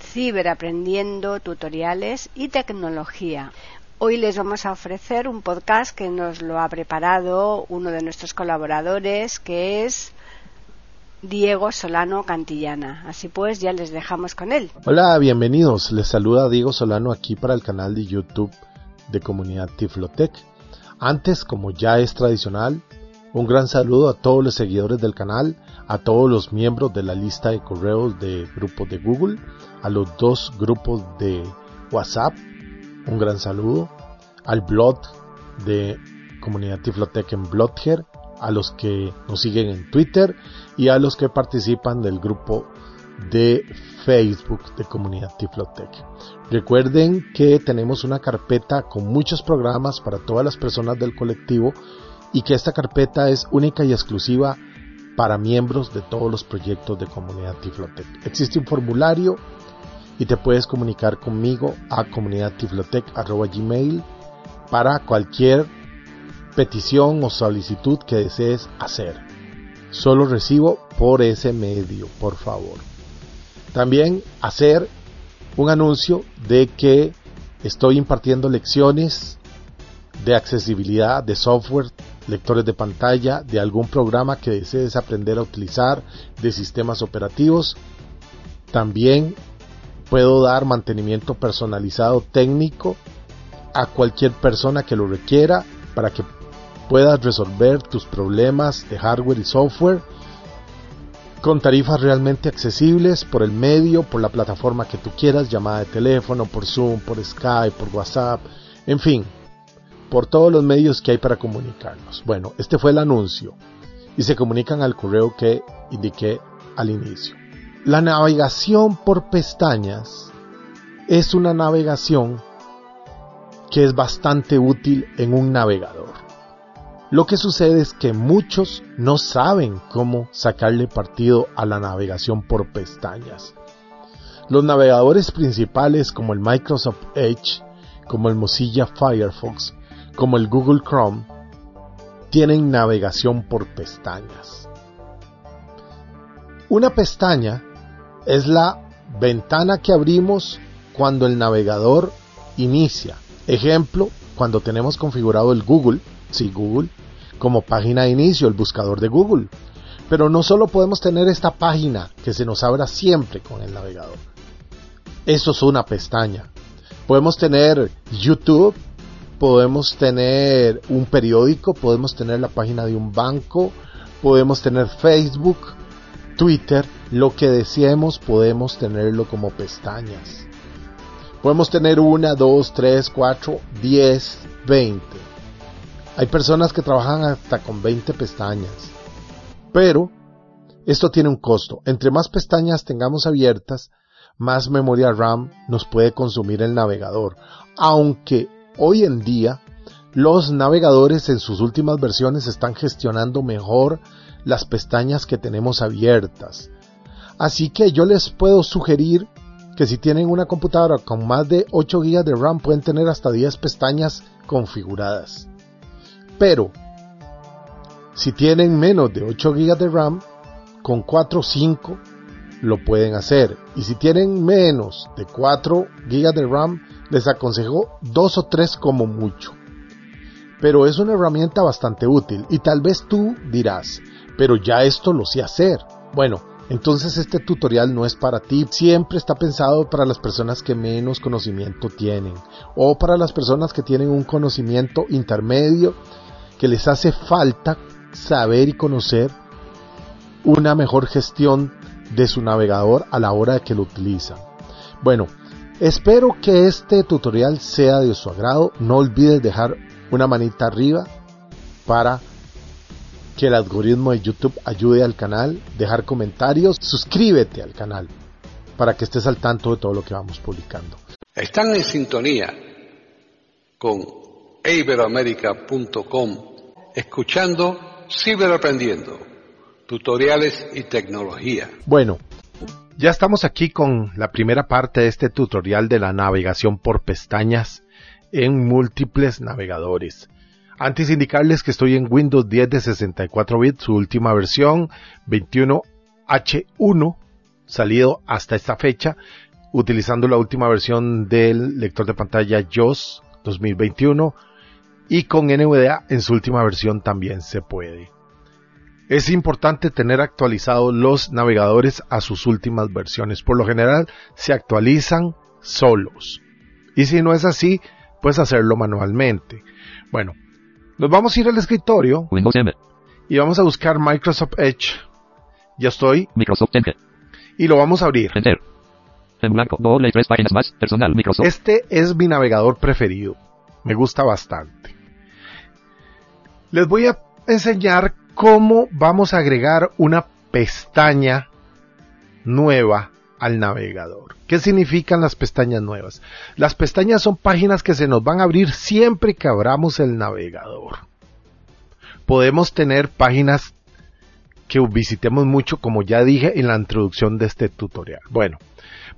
Ciberaprendiendo Tutoriales y Tecnología. Hoy les vamos a ofrecer un podcast que nos lo ha preparado uno de nuestros colaboradores, que es Diego Solano Cantillana. Así pues, ya les dejamos con él. Hola, bienvenidos. Les saluda Diego Solano aquí para el canal de YouTube de Comunidad Tiflotec. Antes, como ya es tradicional, un gran saludo a todos los seguidores del canal, a todos los miembros de la lista de correos de grupos de Google, a los dos grupos de WhatsApp un gran saludo al blog de Comunidad Tiflotec en Blogger, a los que nos siguen en Twitter y a los que participan del grupo de Facebook de Comunidad Tiflotec. Recuerden que tenemos una carpeta con muchos programas para todas las personas del colectivo y que esta carpeta es única y exclusiva para miembros de todos los proyectos de Comunidad Tiflotec. Existe un formulario y te puedes comunicar conmigo a comunidadtiflotec.gmail para cualquier petición o solicitud que desees hacer. Solo recibo por ese medio, por favor. También hacer un anuncio de que estoy impartiendo lecciones de accesibilidad de software, lectores de pantalla, de algún programa que desees aprender a utilizar, de sistemas operativos. También Puedo dar mantenimiento personalizado técnico a cualquier persona que lo requiera para que puedas resolver tus problemas de hardware y software con tarifas realmente accesibles por el medio, por la plataforma que tú quieras, llamada de teléfono, por Zoom, por Skype, por WhatsApp, en fin, por todos los medios que hay para comunicarnos. Bueno, este fue el anuncio y se comunican al correo que indiqué al inicio. La navegación por pestañas es una navegación que es bastante útil en un navegador. Lo que sucede es que muchos no saben cómo sacarle partido a la navegación por pestañas. Los navegadores principales como el Microsoft Edge, como el Mozilla Firefox, como el Google Chrome, tienen navegación por pestañas. Una pestaña es la ventana que abrimos cuando el navegador inicia. Ejemplo, cuando tenemos configurado el Google, sí Google, como página de inicio, el buscador de Google. Pero no solo podemos tener esta página que se nos abra siempre con el navegador. Eso es una pestaña. Podemos tener YouTube, podemos tener un periódico, podemos tener la página de un banco, podemos tener Facebook, Twitter, lo que deseemos podemos tenerlo como pestañas. Podemos tener una, dos, tres, cuatro, diez, veinte. Hay personas que trabajan hasta con 20 pestañas. Pero esto tiene un costo. Entre más pestañas tengamos abiertas, más memoria RAM nos puede consumir el navegador. Aunque hoy en día los navegadores en sus últimas versiones están gestionando mejor las pestañas que tenemos abiertas. Así que yo les puedo sugerir que si tienen una computadora con más de 8 GB de RAM pueden tener hasta 10 pestañas configuradas. Pero si tienen menos de 8 GB de RAM, con 4 o 5 lo pueden hacer. Y si tienen menos de 4 GB de RAM, les aconsejo 2 o 3 como mucho. Pero es una herramienta bastante útil y tal vez tú dirás, pero ya esto lo sé hacer. Bueno, entonces este tutorial no es para ti, siempre está pensado para las personas que menos conocimiento tienen o para las personas que tienen un conocimiento intermedio que les hace falta saber y conocer una mejor gestión de su navegador a la hora de que lo utilizan. Bueno, espero que este tutorial sea de su agrado. No olvides dejar una manita arriba para que el algoritmo de YouTube ayude al canal, dejar comentarios, suscríbete al canal. para que estés al tanto de todo lo que vamos publicando. Están en sintonía con iberoamerica.com escuchando Ciberaprendiendo, tutoriales y tecnología. Bueno, ya estamos aquí con la primera parte de este tutorial de la navegación por pestañas en múltiples navegadores. Antes indicarles que estoy en Windows 10 de 64 bits, su última versión 21H1, salido hasta esta fecha, utilizando la última versión del lector de pantalla JOS 2021 y con NVDA en su última versión también se puede. Es importante tener actualizados los navegadores a sus últimas versiones. Por lo general se actualizan solos. Y si no es así, puedes hacerlo manualmente. Bueno, nos vamos a ir al escritorio Windows M. y vamos a buscar Microsoft Edge. Ya estoy Microsoft Edge. y lo vamos a abrir. Enter. En blanco. Doble y tres páginas más. Personal. Microsoft. Este es mi navegador preferido. Me gusta bastante. Les voy a enseñar cómo vamos a agregar una pestaña nueva al navegador. ¿Qué significan las pestañas nuevas? Las pestañas son páginas que se nos van a abrir siempre que abramos el navegador. Podemos tener páginas que visitemos mucho, como ya dije en la introducción de este tutorial. Bueno,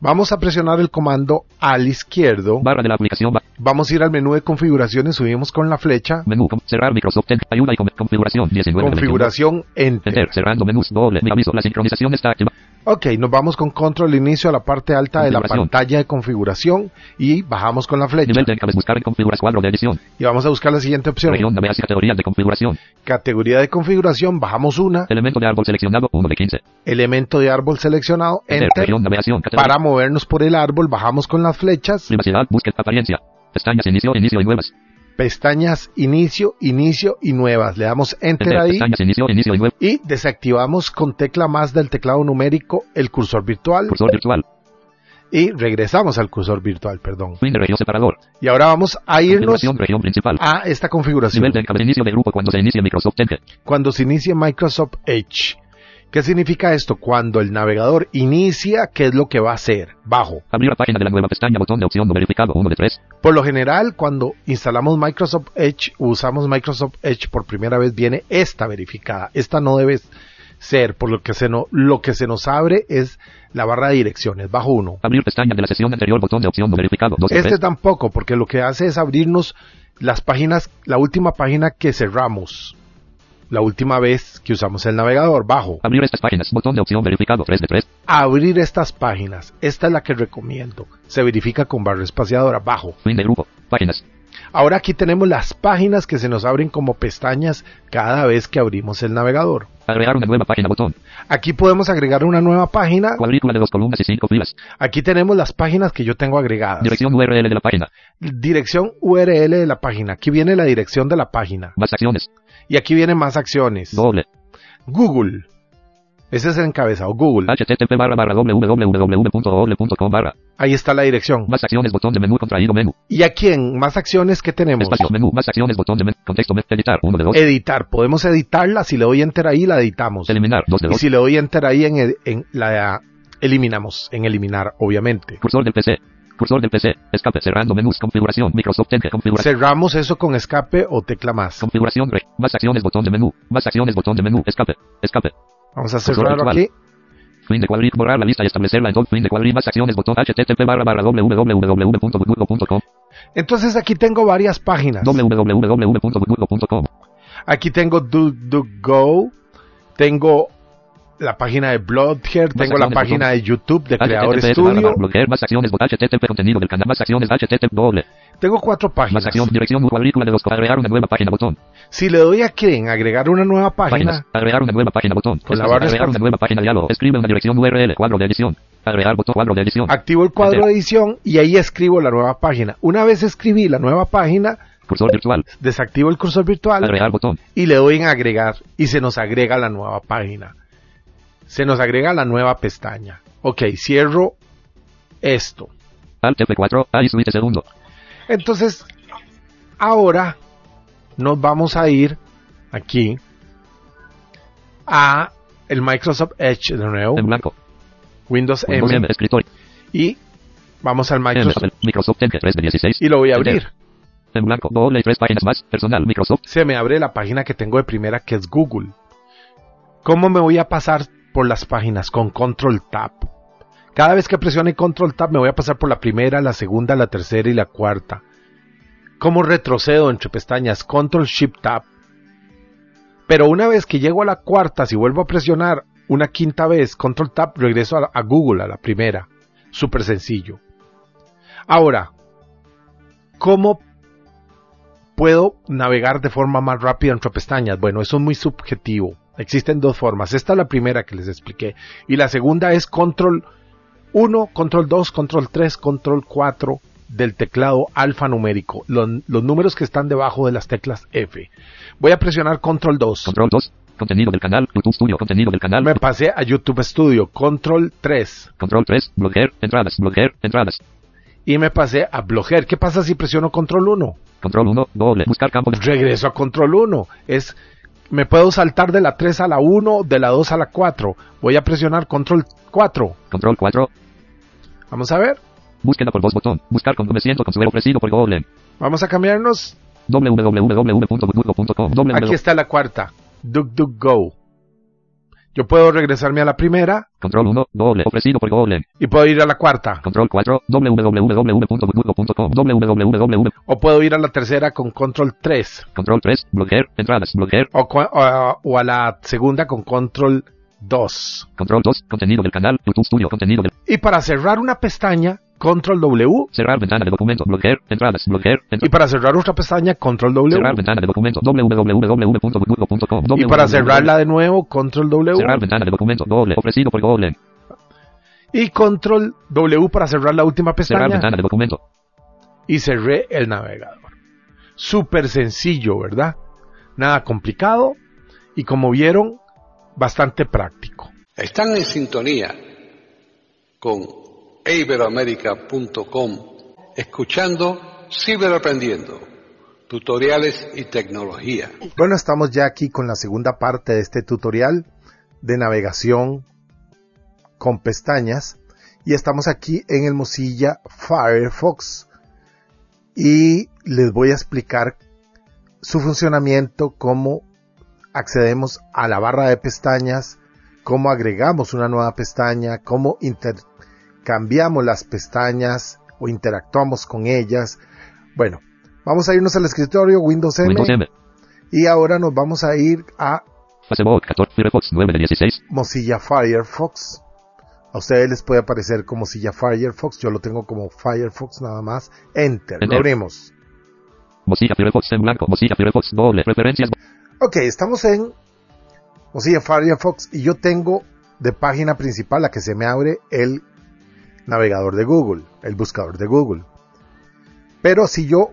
vamos a presionar el comando al izquierdo. Barra de la aplicación. Vamos a ir al menú de configuraciones, subimos con la flecha. Menú. cerrar Microsoft. Ayuda y configuración. 19. de Configuración Enter. Enter. Cerrando menús. Doble. Mi aviso. La sincronización está activa. Ok, nos vamos con control inicio a la parte alta de la pantalla de configuración y bajamos con la flecha. Nivel de encabez. Buscar en configuras cuadro de edición. Y vamos a buscar la siguiente opción. Región. Categorías de configuración. Categoría de configuración, bajamos una. Elemento de árbol seleccionado. 1 de 15. Elemento de árbol seleccionado, Enter. Región. Navegación. Categoría. Para movernos por el árbol, bajamos con las flechas. Privacidad. Búsqueda. Apariencia. Pestañas. Inicio. Inicio y nuevas. Pestañas inicio, inicio y nuevas. Le damos Enter ahí Pestañas. Inicio. Inicio y desactivamos con tecla más del teclado numérico el cursor virtual Cursor virtual. y regresamos al cursor virtual, perdón. Región separador. Y ahora vamos a irnos Configuración. Región principal. a esta configuración. Nivel de encabez. Inicio de grupo cuando se inicie Microsoft Edge. cuando se inicie Microsoft Edge. ¿Qué significa esto? Cuando el navegador inicia, ¿qué es lo que va a hacer? Bajo. Abrir la página de la nueva pestaña, botón de opción no verificado, 1 de 3. Por lo general, cuando instalamos Microsoft Edge, usamos Microsoft Edge por primera vez, viene esta verificada. Esta no debe ser, por lo que se, no, lo que se nos abre es la barra de direcciones, bajo uno. Abrir pestaña de la sesión anterior, botón de opción no verificado, 2 de Este 3. tampoco, porque lo que hace es abrirnos las páginas, la última página que cerramos, la última vez que usamos el navegador, bajo. Abrir estas páginas, botón de opción verificado, 3 de 3. abrir estas páginas. Esta es la que recomiendo. Se verifica con barra espaciadora bajo. Fin de grupo. Páginas. Ahora aquí tenemos las páginas que se nos abren como pestañas cada vez que abrimos el navegador. Agregar una nueva página, botón. Aquí podemos agregar una nueva página. Cuadrícula de dos columnas y cinco filas. Aquí tenemos las páginas que yo tengo agregadas. Dirección URL de la página. Dirección URL de la página. Aquí viene la dirección de la página. Más acciones. Y aquí vienen más acciones. Doble. Google. Ese es el encabezado. Google. http barra barra www.google.com barra. Ahí está la dirección. Más acciones, botón de menú contraído menú. Y aquí en más acciones que tenemos. Espacio menú. Más acciones, botón de menú. Contexto. Editar, 1 de 2. Editar. Podemos editarla. Si le doy enter ahí, la editamos. Eliminar, 2 de Y 2. si le doy enter ahí, en, en la eliminamos. En eliminar, obviamente. Cursor del PC. Cursor del PC. Escape, cerrando menús. Configuración. Microsoft Edge. Configuración. Cerramos eso con escape o tecla más. Configuración. Re. Más acciones, botón de menú. Más acciones, botón de menú. Escape. Escape. Vamos a cerrarlo aquí. Fin de cuadril. Borrar la lista y establecerla en todo. Fin de cuadril. Más acciones. Botón http barra barra www.google.com. Entonces aquí tengo varias páginas. www.google.com. Aquí tengo DuckDuckGo. Tengo la página de Bloodhead. Tengo la página de YouTube de Creador Studio. Más acciones. http contenido del canal. Más acciones. http doble. Tengo cuatro Más páginas. acción. Dirección. Cuadrícula de dos. Agregar una nueva página. Botón. Si le doy aquí en agregar una nueva Páginas. página, Agregar una nueva página. Botón. Con la barra Agregar una nueva página. Diálogo. Escribe una dirección URL. Cuadro de edición. Agregar botón. Cuadro de edición. activo el cuadro Enter. de edición y ahí escribo la nueva página. Una vez escribí la nueva página, Cursor virtual. desactivo el cursor virtual Agregar botón. y le doy en agregar y se nos agrega la nueva página. Se nos agrega la nueva pestaña. Ok, cierro esto. Alt F4. A segundo. Entonces, ahora nos vamos a ir aquí a el Microsoft Edge de nuevo. En blanco. Windows M, Windows M, escritorio. y vamos al M, Microsoft papel. Microsoft Edge 3 de 16. y lo voy a abrir. En blanco, doble y tres páginas más. Personal, Microsoft. Se me abre la página que tengo de primera que es Google. ¿Cómo me voy a pasar por las páginas? Con Control Tab. Cada vez que presione Control Tab me voy a pasar por la primera, la segunda, la tercera y la cuarta. ¿Cómo retrocedo entre pestañas? Control Shift Tab. Pero una vez que llego a la cuarta, si vuelvo a presionar una quinta vez Control Tab, regreso a, a Google, a la primera. Súper sencillo. Ahora, ¿cómo puedo navegar de forma más rápida entre pestañas? Bueno, eso es muy subjetivo. Existen dos formas. Esta es la primera que les expliqué. Y la segunda es Control 1, Control 2, Control 3, Control 4 del teclado alfanumérico. Los, los números que están debajo de las teclas F. Voy a presionar Control 2. Control 2. Contenido del canal. YouTube Studio. Contenido del canal. Me pasé a YouTube Studio. Control 3. Control 3. Bloquear. Entradas. Bloquear. Entradas. Y me pasé a Bloquear. ¿Qué pasa si presiono Control 1? Control 1. Doble. Buscar campo de... regreso a control 1. Es, me puedo saltar de la 3 a la 1, de la 2 a la 4. Voy a presionar control 4. Control 4. Vamos a ver. Búsqueda por voz botón. Buscar con me siento con su ofrecido por Google. Vamos a cambiarnos. www.google.com. Aquí está la cuarta. DuckDuckGo. Yo puedo regresarme a la primera Control 1. Doble. Ofrecido por Google. y puedo ir a la cuarta. Control 4. www.google.com. www. O puedo ir a la tercera con control 3. Control 3. Bloquear. Entradas. Bloquear. O, o- o a la segunda con control 2. Control 2. Contenido del canal. YouTube Studio. Contenido del... Y para cerrar una pestaña, control W. Cerrar ventana de documento. Bloquear. Entradas. Bloquear. Y Entradas. para cerrar otra pestaña, control W. Cerrar ventana de documento. www.google.com. Y para cerrarla de nuevo, control W. Cerrar ventana de documento. Doble. Ofrecido por Google. Y control W para cerrar la última Cerrar pestaña. ventana de documento. Y cerré el navegador. Súper sencillo, ¿verdad? Nada complicado. Y como vieron, bastante práctico. Están en sintonía con iberoamérica.com escuchando Ciberaprendiendo, tutoriales y tecnología. Bueno, estamos ya aquí con la segunda parte de este tutorial de navegación con pestañas. Y estamos aquí en el Mozilla Firefox. Y les voy a explicar su funcionamiento, cómo accedemos a la barra de pestañas, cómo agregamos una nueva pestaña, cómo intercambiamos las pestañas o interactuamos con ellas. Bueno, vamos a irnos al escritorio Windows M, Windows M. y ahora nos vamos a ir a Facebook 14. Firefox 9 de 16. Mozilla Firefox. A ustedes les puede aparecer como Mozilla Firefox, yo lo tengo como Firefox nada más. Enter, lo Enter. abrimos. Mozilla Firefox en blanco. Mozilla Firefox doble. Referencias. Ok, estamos en Mozilla Firefox y yo tengo de página principal la que se me abre el navegador de Google, el buscador de Google. Pero si yo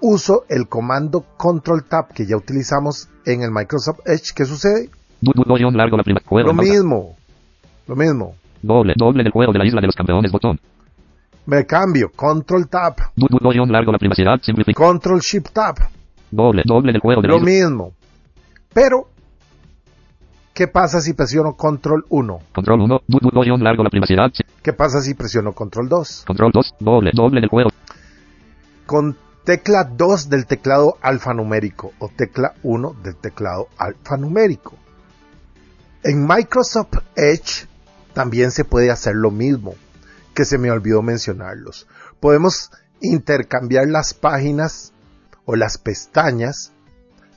uso el comando Control Tab que ya utilizamos en el Microsoft Edge, ¿qué sucede? Du- du- du- guion largo la Lo mismo, lo mismo. Doble. Doble del juego de la isla de los campeones. Botón. Me cambio, Control Tab, largo la privacidad. Control Shift Tab, Doble. Doble del juego de la lo isla. mismo. Pero, ¿qué pasa si presiono Control 1? Control 1. Du- du- guion largo la privacidad. ¿Qué pasa si presiono Control 2? Control 2. Doble. Doble del juego. Con tecla 2 del teclado alfanumérico o tecla 1 del teclado alfanumérico. En Microsoft Edge también se puede hacer lo mismo, que se me olvidó mencionarlos. Podemos intercambiar las páginas o las pestañas.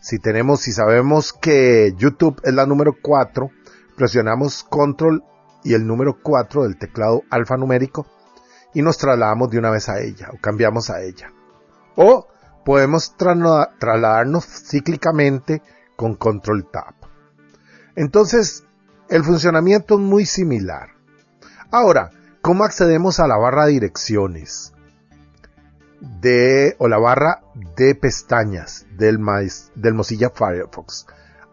Si tenemos, si sabemos que YouTube es la número 4, presionamos control y el número 4 del teclado alfanumérico y nos trasladamos de una vez a ella o cambiamos a ella. O podemos trasla- trasladarnos cíclicamente con control tab. Entonces, el funcionamiento es muy similar. Ahora, ¿cómo accedemos a la barra de direcciones? De, o la barra de pestañas del, maíz- del Mozilla Firefox.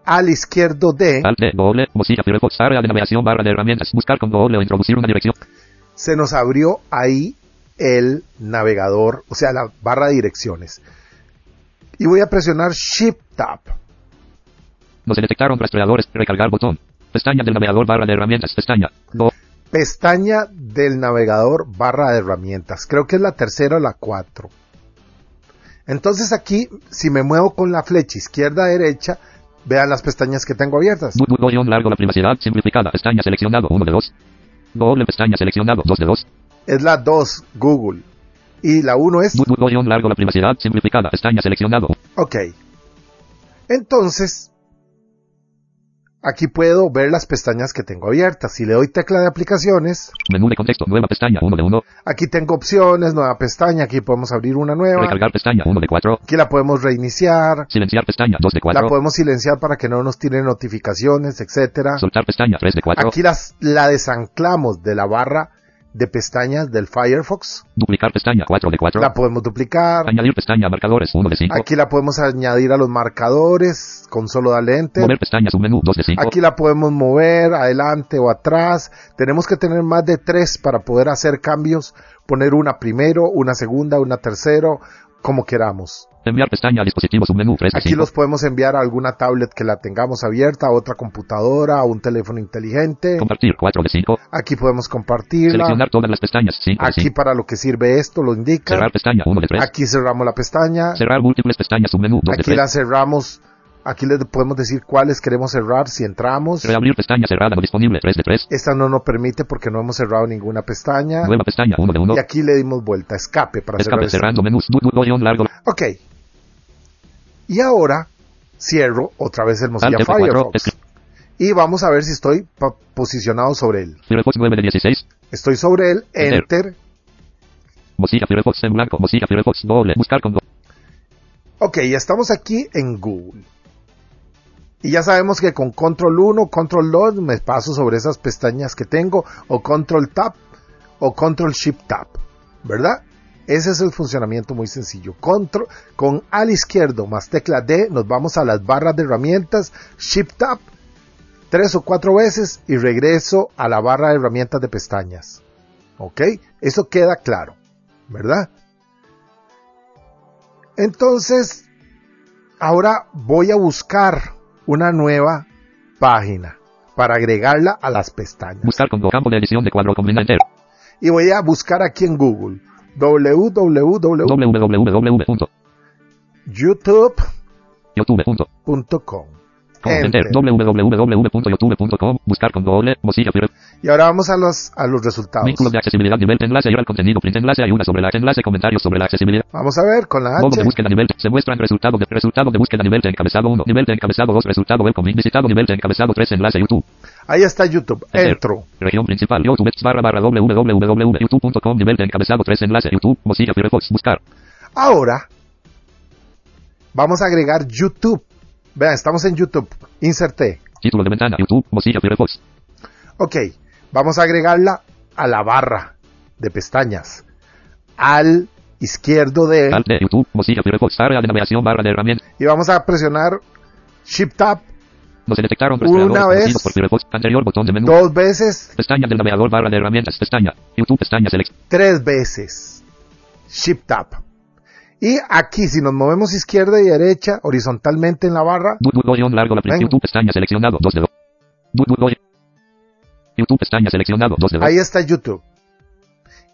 Al izquierdo de, Alt D. Doble. Mozilla Firefox. Área de navegación. Barra de herramientas. Buscar con doble o introducir una dirección. se nos abrió ahí el navegador, o sea, la barra de direcciones. Y voy a presionar Shift Tab. No se detectaron rastreadores. Recargar botón. Pestaña del navegador. Barra de herramientas. Pestaña. Do- pestaña del navegador barra de herramientas. Creo que es la tercera o la cuatro. Entonces aquí, si me muevo con la flecha izquierda derecha, vean las pestañas que tengo abiertas. Largo la privacidad simplificada. Pestaña seleccionado 1 de 2. Doble pestaña seleccionado 2 de 2. Es la 2, Google. Y la 1 es... Bu- bu- guion largo la privacidad simplificada. Pestaña seleccionado. Ok. Entonces, aquí puedo ver las pestañas que tengo abiertas. Si le doy tecla de aplicaciones, Menú de contexto. Nueva pestaña 1 de 1. aquí tengo opciones, nueva pestaña, aquí podemos abrir una nueva. Recargar pestaña 1 de 4. Aquí la podemos reiniciar. Silenciar pestaña 2 de La 4. podemos silenciar para que no nos tiren notificaciones, etcétera. Soltar pestaña 3 de 4. Aquí las, la desanclamos de la barra de pestañas del Firefox. Duplicar pestaña 4 de 4. La podemos duplicar. Añadir pestaña marcadores 1 de 5. Aquí la podemos añadir a los marcadores con solo darle enter. Mover pestaña submenú 2 de 5. Aquí la podemos mover adelante o atrás. Tenemos que tener más de tres para poder hacer cambios. Poner una primero, una segunda, una tercero, como queramos. Enviar pestaña a dispositivo submenú 3 de Aquí 5. los podemos enviar a alguna tablet que la tengamos abierta, a otra computadora, a un teléfono inteligente. Compartir 4 de 5. Aquí podemos compartirla. Seleccionar todas las pestañas 5 de Aquí 5. para lo que sirve esto lo indica. Cerrar pestaña 1 de 3. Aquí cerramos la pestaña. Cerrar múltiples pestañas submenú 2 de Aquí 3. la cerramos. Aquí les podemos decir cuáles queremos cerrar si entramos. Reabrir pestaña cerrada no disponible 3 de 3. Esta no nos permite porque no hemos cerrado ninguna pestaña. Nueva pestaña 1 de 1. Y aquí le dimos vuelta, escape para cerrar Escape cerrando menús. Du- du- guion largo. Ok. Y ahora cierro otra vez el Mozilla Alt F4. Firefox. Y vamos a ver si estoy posicionado sobre él. Firefox 9 de 16. Estoy sobre él, Enter. enter. Mozilla Firefox en blanco. Mozilla Firefox doble. Buscar con Ok, ya estamos aquí en Google. Y ya sabemos que con control 1, control 2 me paso sobre esas pestañas que tengo, o control tab, o control shift tab, ¿verdad? Ese es el funcionamiento muy sencillo. Control, con al izquierdo más tecla D nos vamos a las barras de herramientas, shift tab, tres o cuatro veces y regreso a la barra de herramientas de pestañas. ¿Ok? Eso queda claro, ¿verdad? Entonces, ahora voy a buscar una nueva página para agregarla a las pestañas. Buscar con campo de edición de cuadro combina enter. Y voy a buscar aquí en Google www.youtube.com. www.youtube.com. Enter. Www.youtube.com. Buscar con doble. Mozilla Firefox. Y ahora vamos a los, a los resultados. Vínculos de accesibilidad nivel de enlace y al contenido print enlace hay una sobre la enlace comentarios sobre la accesibilidad. Vamos a ver con la Modo H. de búsqueda nivel se muestran resultados de resultado de búsqueda nivel de encabezado 1, nivel de encabezado 2, resultado welcome visitado nivel de encabezado 3 enlace YouTube. Ahí está YouTube. Enter. Entro. Región principal YouTube barra barra www.youtube.com nivel de encabezado 3 enlace YouTube Mozilla Firefox buscar. Ahora vamos a agregar YouTube. Vean, estamos en YouTube. Inserté. Título de ventana YouTube Mozilla Firefox. Ok, vamos a agregarla a la barra de pestañas. Al izquierdo de. Alt de YouTube Mozilla Firefox área de navegación barra de herramientas. Y vamos a presionar Shift Tab No se detectaron Una vez. conocidos por Firefox. Anterior botón de menú. dos veces, Pestaña del navegador barra de herramientas. Pestaña. YouTube pestaña select. tres veces. Shift Tab. Y aquí, si nos movemos izquierda y derecha, horizontalmente en la barra, largo la. YouTube pestaña seleccionado 2 de 2. Du- du- guión- YouTube pestaña seleccionado 2 de 2. ahí está YouTube.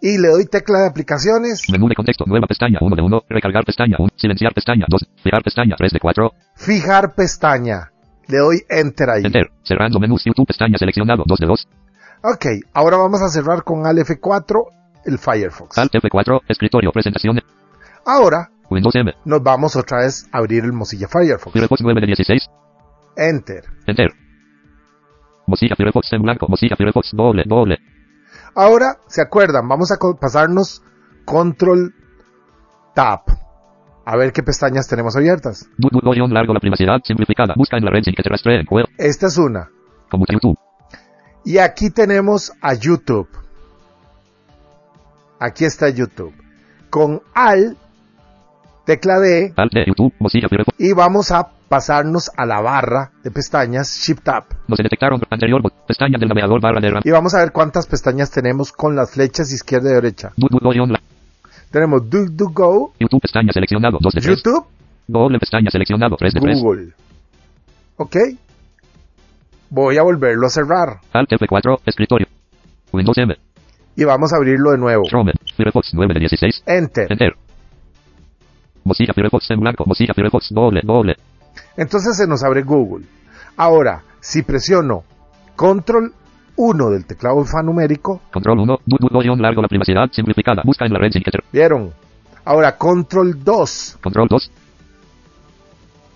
Y le doy tecla de aplicaciones, Menú de contexto, nueva pestaña 1 de 1, recargar pestaña 1, silenciar pestaña 2, fijar pestaña 3 de 4, fijar pestaña. Le doy Enter ahí. enter, cerrando menús, YouTube pestaña seleccionado 2 de 2, Ok, ahora vamos a cerrar con Alt F4 el Firefox. Alt F4, escritorio, presentaciones, Ahora Windows M, nos vamos otra vez a abrir el Mozilla Firefox. Firefox 9 de 16, Enter. enter. Mozilla Firefox en blanco, Mozilla Firefox doble, doble, Ahora, ¿se acuerdan? Vamos a pasarnos Control Tab. A ver qué pestañas tenemos abiertas. largo la privacidad simplificada, busca en la red sin que te rastreen, Esta es una. como YouTube, Y aquí tenemos a YouTube. Aquí está YouTube. Con Al, tecla D, de YouTube, y vamos a pasarnos a la barra de pestañas Shift Tab. no se detectaron anterior pestaña del navegador barra de Y vamos a ver cuántas pestañas tenemos con las flechas izquierda y derecha. du- du- guion la- Tenemos DuckDuckGo, YouTube pestaña seleccionado 2 de 3, YouTube, doble pestaña seleccionado 3 de 3, Google. ¿Ok? Voy a volverlo a cerrar. Alt F4, escritorio, Windows M. y vamos a abrirlo de nuevo. Chrome. Firefox 9 de 16. Enter. Enter. Mozilla Firefox en blanco. Mozilla Firefox doble, doble. Entonces se nos abre Google. Ahora, si presiono Control 1 del teclado alfanumérico, Control 1. DuckDuckGo guion largo la privacidad simplificada. Busca en la red sin que te- ¿vieron? Ahora Control 2. Control 2.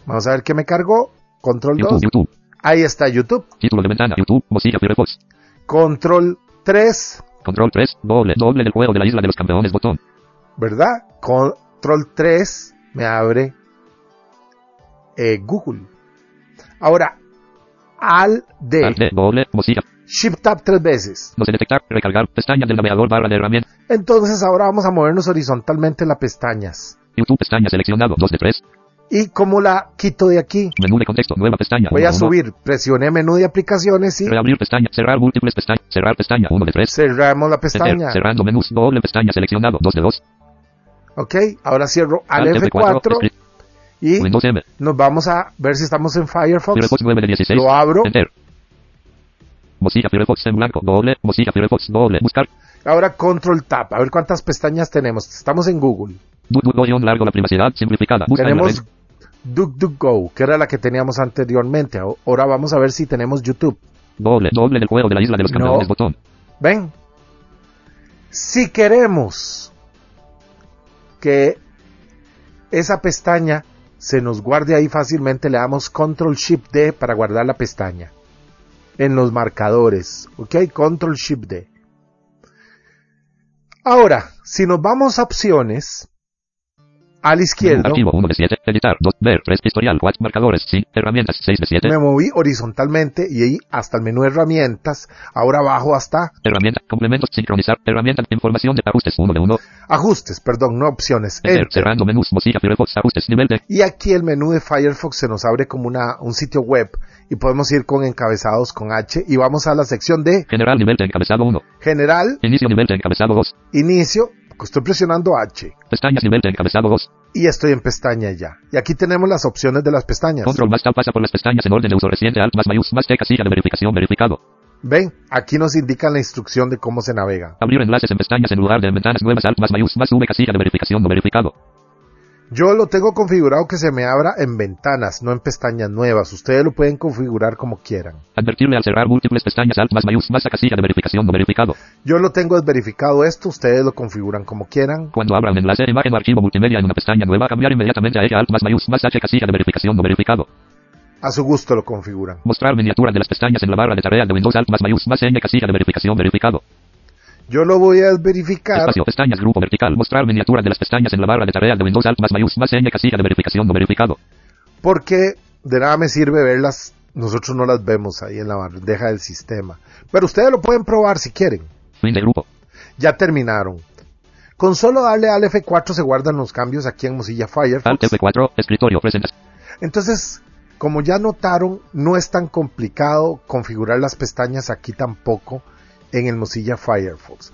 Vamos a ver qué me cargó. Control 2. YouTube, YouTube. Ahí está YouTube. Título de ventana. YouTube. Mozilla Firefox. Control 3. Control 3. Doble, doble del juego de la isla de los campeones. Botón. ¿Verdad? Control 3 me abre eh, Google. Ahora, Alt D. Alt D. Doble. Shift Tab tres veces. No se detectar. Recargar. Pestaña del navegador barra de herramientas. Entonces ahora vamos a movernos horizontalmente en las pestañas. YouTube. Pestaña seleccionado. 2 de 3. ¿Y cómo la quito de aquí? Menú de contexto. Nueva pestaña. Voy uno, a uno. subir, presioné menú de aplicaciones y Reabrir pestaña. Cerrar múltiples pestañas. Cerrar pestaña. 1 de 3. cerramos la Enter. pestaña. Cerrando menús. Doble pestaña seleccionado. 2 de 2. Ok, ahora cierro al Alt F4. F4 Script. y nos vamos a ver si estamos en Firefox. Firefox 9 de 16. Lo abro. Firefox en blanco. Doble. Mozilla Firefox. Doble. Buscar. Ahora Control Tab, a ver cuántas pestañas tenemos. Estamos en Google. DuckDuckGo guion largo la privacidad simplificada. Busca en la tenemos. DuckDuckGo, que era la que teníamos anteriormente. Ahora vamos a ver si tenemos YouTube. Doble. Doble del juego de la isla de los campeones. Botón. ¿Ven? Si queremos que esa pestaña se nos guarde ahí fácilmente, le damos Control Shift D para guardar la pestaña. En los marcadores. ¿Ok? Control Shift D. Ahora, si nos vamos a opciones, a la izquierda, Archivo 1 de 7. Editar. 2. Ver. 3. Historial. 4. Marcadores. Sí. Herramientas. 6 de 7. me moví horizontalmente y ahí hasta el menú herramientas. Ahora bajo hasta Herramienta. Complementos. Sincronizar. Herramienta. Información de ajustes. 1 de 1. ajustes, perdón, no opciones. Enter. Enter. Cerrando menús. Mozilla Firefox. Ajustes. Nivel de. Y aquí el menú de Firefox se nos abre como una, un sitio web y podemos ir con encabezados con H y vamos a la sección de General. Nivel de encabezado 1. general, Inicio. Nivel de encabezado 2. inicio, estoy presionando H Pestañas. Nivel de encabezado 2. y estoy en pestaña ya. Y aquí tenemos las opciones de las pestañas. Control más tab pasa por las pestañas en orden de uso reciente. Alt más mayús más T casilla de verificación verificado. Ven, aquí nos indican la instrucción de cómo se navega. Abrir enlaces en pestañas en lugar de en ventanas nuevas. Alt más mayús más V casilla de verificación no verificado. Yo lo tengo configurado que se me abra en ventanas, no en pestañas nuevas. Ustedes lo pueden configurar como quieran. Advertirle al cerrar múltiples pestañas. Alt más mayús más a casilla de verificación no verificado. Yo lo tengo desverificado esto, ustedes lo configuran como quieran. Cuando abra un enlace, imagen o archivo multimedia en una pestaña nueva, cambiar inmediatamente a ella alt más mayús más h casilla de verificación no verificado. A su gusto lo configuran. Mostrar miniatura de las pestañas en la barra de tarea de Windows alt más mayús más ñ casilla de verificación verificado. Yo lo voy a desverificar. Espacio pestañas grupo vertical. Mostrar miniatura de las pestañas en la barra de tarea de Windows alt más mayús más ñ casilla de verificación no verificado. porque de nada me sirve verlas, nosotros no las vemos ahí en la bandeja del sistema. Pero ustedes lo pueden probar si quieren. Fin de grupo. Ya terminaron. Con solo darle al F4 se guardan los cambios aquí en Mozilla Firefox. Alt F4. Escritorio. Presentación. Entonces, como ya notaron, no es tan complicado configurar las pestañas aquí tampoco en el Mozilla Firefox.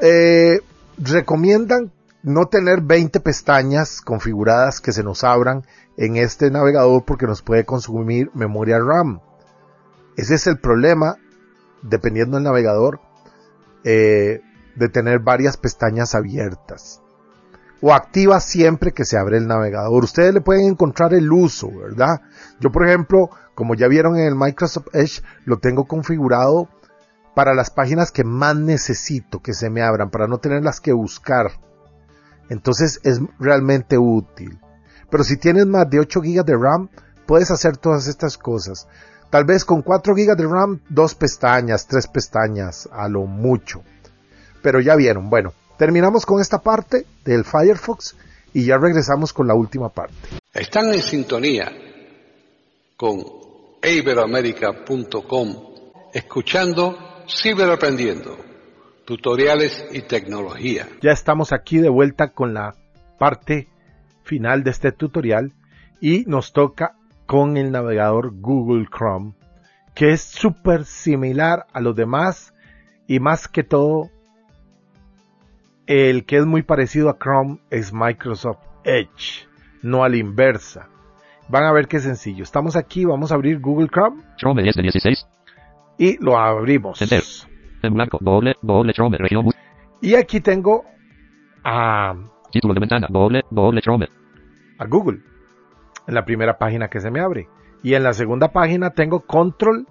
Eh, recomiendan no tener 20 pestañas configuradas que se nos abran en este navegador porque nos puede consumir memoria RAM. Ese es el problema, dependiendo del navegador, eh, de tener varias pestañas abiertas o activa siempre que se abre el navegador. Ustedes le pueden encontrar el uso, ¿verdad? Yo, por ejemplo, como ya vieron en el Microsoft Edge, lo tengo configurado para las páginas que más necesito que se me abran, para no tenerlas que buscar. Entonces es realmente útil. Pero si tienes más de 8 GB de RAM, puedes hacer todas estas cosas. Tal vez con 4 GB de RAM, dos pestañas, tres pestañas, a lo mucho. Pero ya vieron, bueno, terminamos con esta parte del Firefox y ya regresamos con la última parte. Están en sintonía con iberoamerica.com escuchando Ciberaprendiendo, tutoriales y tecnología. Ya estamos aquí de vuelta con la parte final de este tutorial y nos toca con el navegador Google Chrome, que es súper similar a los demás y más que todo el que es muy parecido a Chrome es Microsoft Edge, no a la inversa. Van a ver qué sencillo. Estamos aquí, vamos a abrir Google Chrome Chrome 10 de 16. Y lo abrimos. Enter. En blanco. Doble, doble. Región. bus- Y aquí tengo a, Título de ventana. Doble, doble Chrome. a Google. En la primera página que se me abre. Y en la segunda página tengo control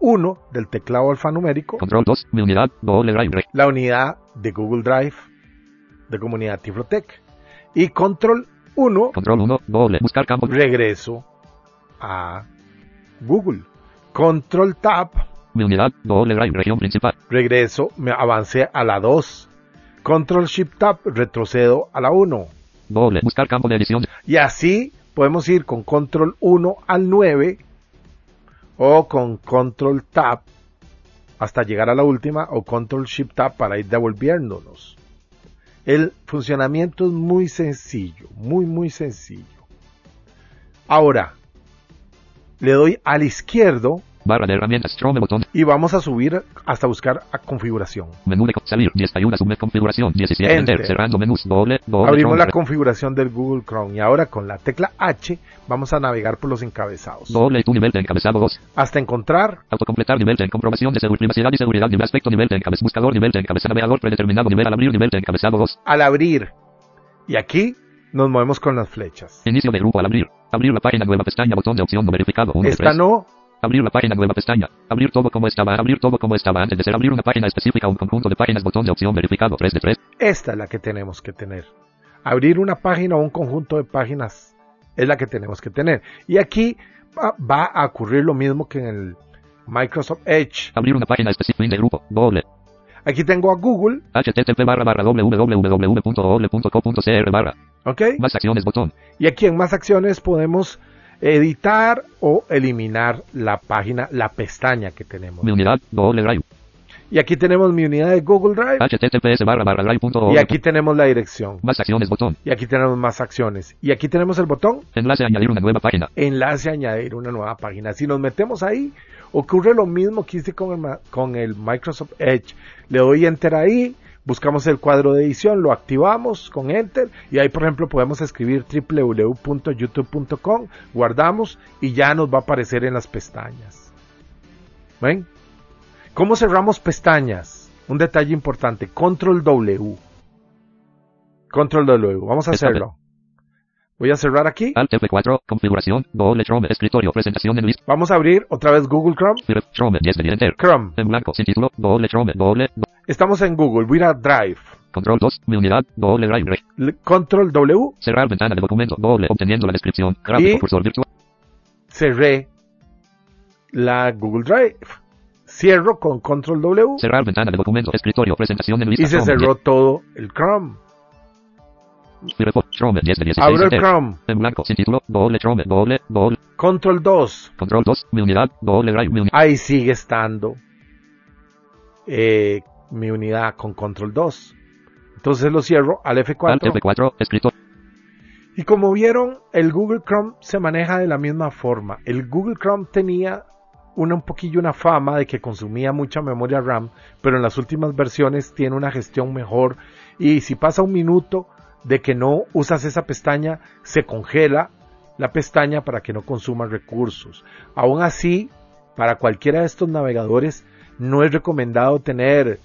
1 del teclado alfanumérico. Control 2. Mi unidad. Doble Drive. La unidad de Google Drive de comunidad Tiflotec. Y control 1 Control 1. Doble. Buscar campo. regreso a Google. Control Tab Mi unidad. Doble Drive. Región principal. regreso, me avancé a la 2. Control Shift Tab retrocedo a la 1. Doble. Buscar campo de edición. Y así podemos ir con Control 1 al 9 o con Control Tab hasta llegar a la última o Control Shift Tab para ir devolviéndonos. El funcionamiento es muy sencillo, muy muy sencillo. Ahora, le doy al izquierdo Barra de herramientas. Chrome botón. y vamos a subir hasta buscar a configuración. Menú de salir. 10 ayuda. Subme configuración. 17. Enter. Enter. Cerrando menús. Doble, doble Abrimos Chrome. la configuración del Google Chrome y ahora con la tecla H vamos a navegar por los encabezados Doble tu nivel de encabezado 2. hasta encontrar Autocompletar nivel de comprobación de seguridad, privacidad y seguridad. Nivel aspecto nivel de encabezado. Buscador nivel de encabezado. Navegador predeterminado. Nivel al abrir. Nivel de encabezado 2. al abrir. Y aquí nos movemos con las flechas. Inicio de grupo al abrir. Abrir la página nueva pestaña. Botón de opción no verificado. 1 de Esta 3. no, Abrir la página nueva pestaña. Abrir todo como estaba. Abrir todo como estaba antes de ser. Abrir una página específica. Un conjunto de páginas. Botón de opción verificado. 3 de 3. esta es la que tenemos que tener. Abrir una página o un conjunto de páginas es la que tenemos que tener. Y aquí va, a ocurrir lo mismo que en el Microsoft Edge. Abrir una página específica. De grupo. Doble. Aquí tengo a Google, http barra barra www.google.co.cr barra. ¿ok? Más acciones. Botón. Y aquí en más acciones podemos editar o eliminar la página, la pestaña que tenemos. Mi unidad. Doble drive. Y aquí tenemos mi unidad de Google Drive https barra barra drive.org. y aquí tenemos la dirección. Más acciones. Botón. Y aquí tenemos más acciones. Y aquí tenemos el botón Enlace a añadir una nueva página. enlace a añadir una nueva página. Si nos metemos ahí, ocurre lo mismo que hice con el, con el Microsoft Edge. Le doy enter ahí, buscamos el cuadro de edición, lo activamos con enter y ahí por ejemplo podemos escribir www.youtube.com, guardamos y ya nos va a aparecer en las pestañas. ¿Ven? ¿Cómo cerramos pestañas? Un detalle importante, control W. Control W, vamos a hacerlo. Voy a cerrar aquí. Alt F4. Configuración. Doble Chrome. Escritorio. Presentación en. Vamos a abrir otra vez Google Chrome. Chrome. 10 de enter. Chrome. En blanco. Sin título. Doble Chrome. Do- Estamos en Google. Voy a Drive. Control 2. Mi unidad. Doble drive. Control W. Cerrar ventana de documento. Doble. Obteniendo la descripción. Gráfico Y- cursor virtual. Cerré la Google Drive. Cierro con Control W. Cerrar ventana de documento. Escritorio. Presentación en lista. Y se cerró todo el Chrome. Abro el. Chrome. En blanco. Sin título. Doble Chrome. Doble. Doble. Control 2. Control 2. Mi unidad. Doble drive. Mi unidad. Ahí sigue estando eh, mi unidad con Control 2. Entonces lo cierro al Alt F4. F4. Escritorio. Y como vieron, el Google Chrome se maneja de la misma forma. El Google Chrome tenía una, un poquillo una fama de que consumía mucha memoria RAM, pero en las últimas versiones tiene una gestión mejor. Y si pasa un minuto de que no usas esa pestaña, se congela la pestaña para que no consuma recursos. Aún así, para cualquiera de estos navegadores, no es recomendado tener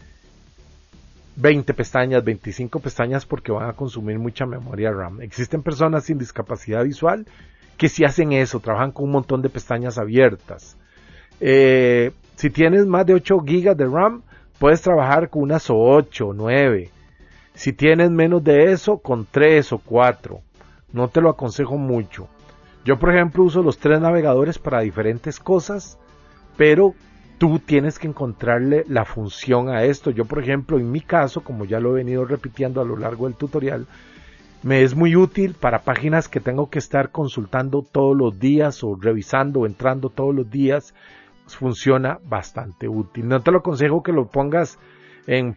20 pestañas, 25 pestañas porque van a consumir mucha memoria RAM. Existen personas sin discapacidad visual que si hacen eso, trabajan con un montón de pestañas abiertas. Eh, si tienes más de 8 GB de RAM, puedes trabajar con unas 8 o 9. Si tienes menos de eso, con 3 o 4. No te lo aconsejo mucho. Yo, por ejemplo, uso los tres navegadores para diferentes cosas, pero tú tienes que encontrarle la función a esto. Yo, por ejemplo, en mi caso, como ya lo he venido repitiendo a lo largo del tutorial, me es muy útil para páginas que tengo que estar consultando todos los días o revisando o entrando todos los días. Funciona bastante útil. No te lo aconsejo que lo pongas en...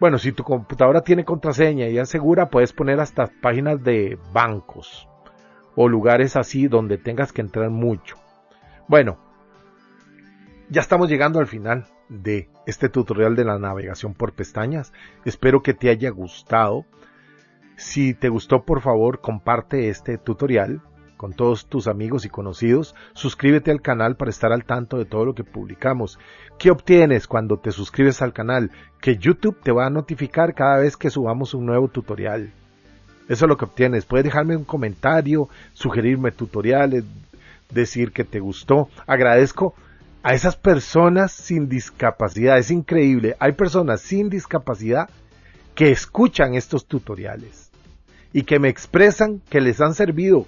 Bueno, si tu computadora tiene contraseña y es segura, puedes poner hasta páginas de bancos o lugares así donde tengas que entrar mucho. Bueno, ya estamos llegando al final de este tutorial de la navegación por pestañas. Espero que te haya gustado. Si te gustó, por favor, comparte este tutorial con todos tus amigos y conocidos. Suscríbete al canal para estar al tanto de todo lo que publicamos. ¿Qué obtienes cuando te suscribes al canal? Que YouTube te va a notificar cada vez que subamos un nuevo tutorial. Eso es lo que obtienes. Puedes dejarme un comentario, sugerirme tutoriales, decir que te gustó. Agradezco a esas personas sin discapacidad. Es increíble. Hay personas sin discapacidad que escuchan estos tutoriales y que me expresan que les han servido,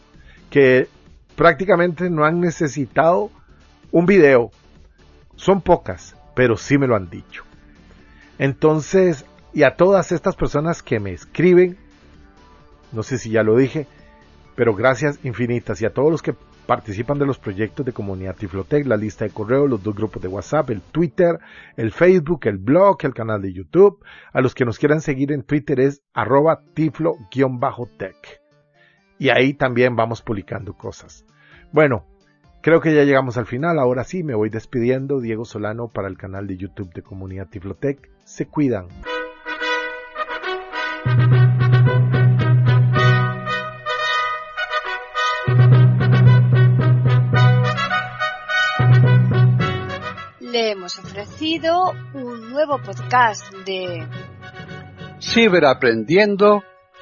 que prácticamente no han necesitado un video. Son pocas, pero sí me lo han dicho. Entonces, y a todas estas personas que me escriben, no sé si ya lo dije, pero gracias infinitas y a todos los que participan de los proyectos de comunidad Tiflotec, la lista de correo, los dos grupos de WhatsApp, el Twitter, el Facebook, el blog, el canal de YouTube. A los que nos quieran seguir en Twitter es arroba tiflo-tech. Y ahí también vamos publicando cosas. Bueno, creo que ya llegamos al final. Ahora sí, me voy despidiendo. Diego Solano para el canal de YouTube de comunidad Tiflotec. Se cuidan. le hemos ofrecido un nuevo podcast de Ciberaprendiendo,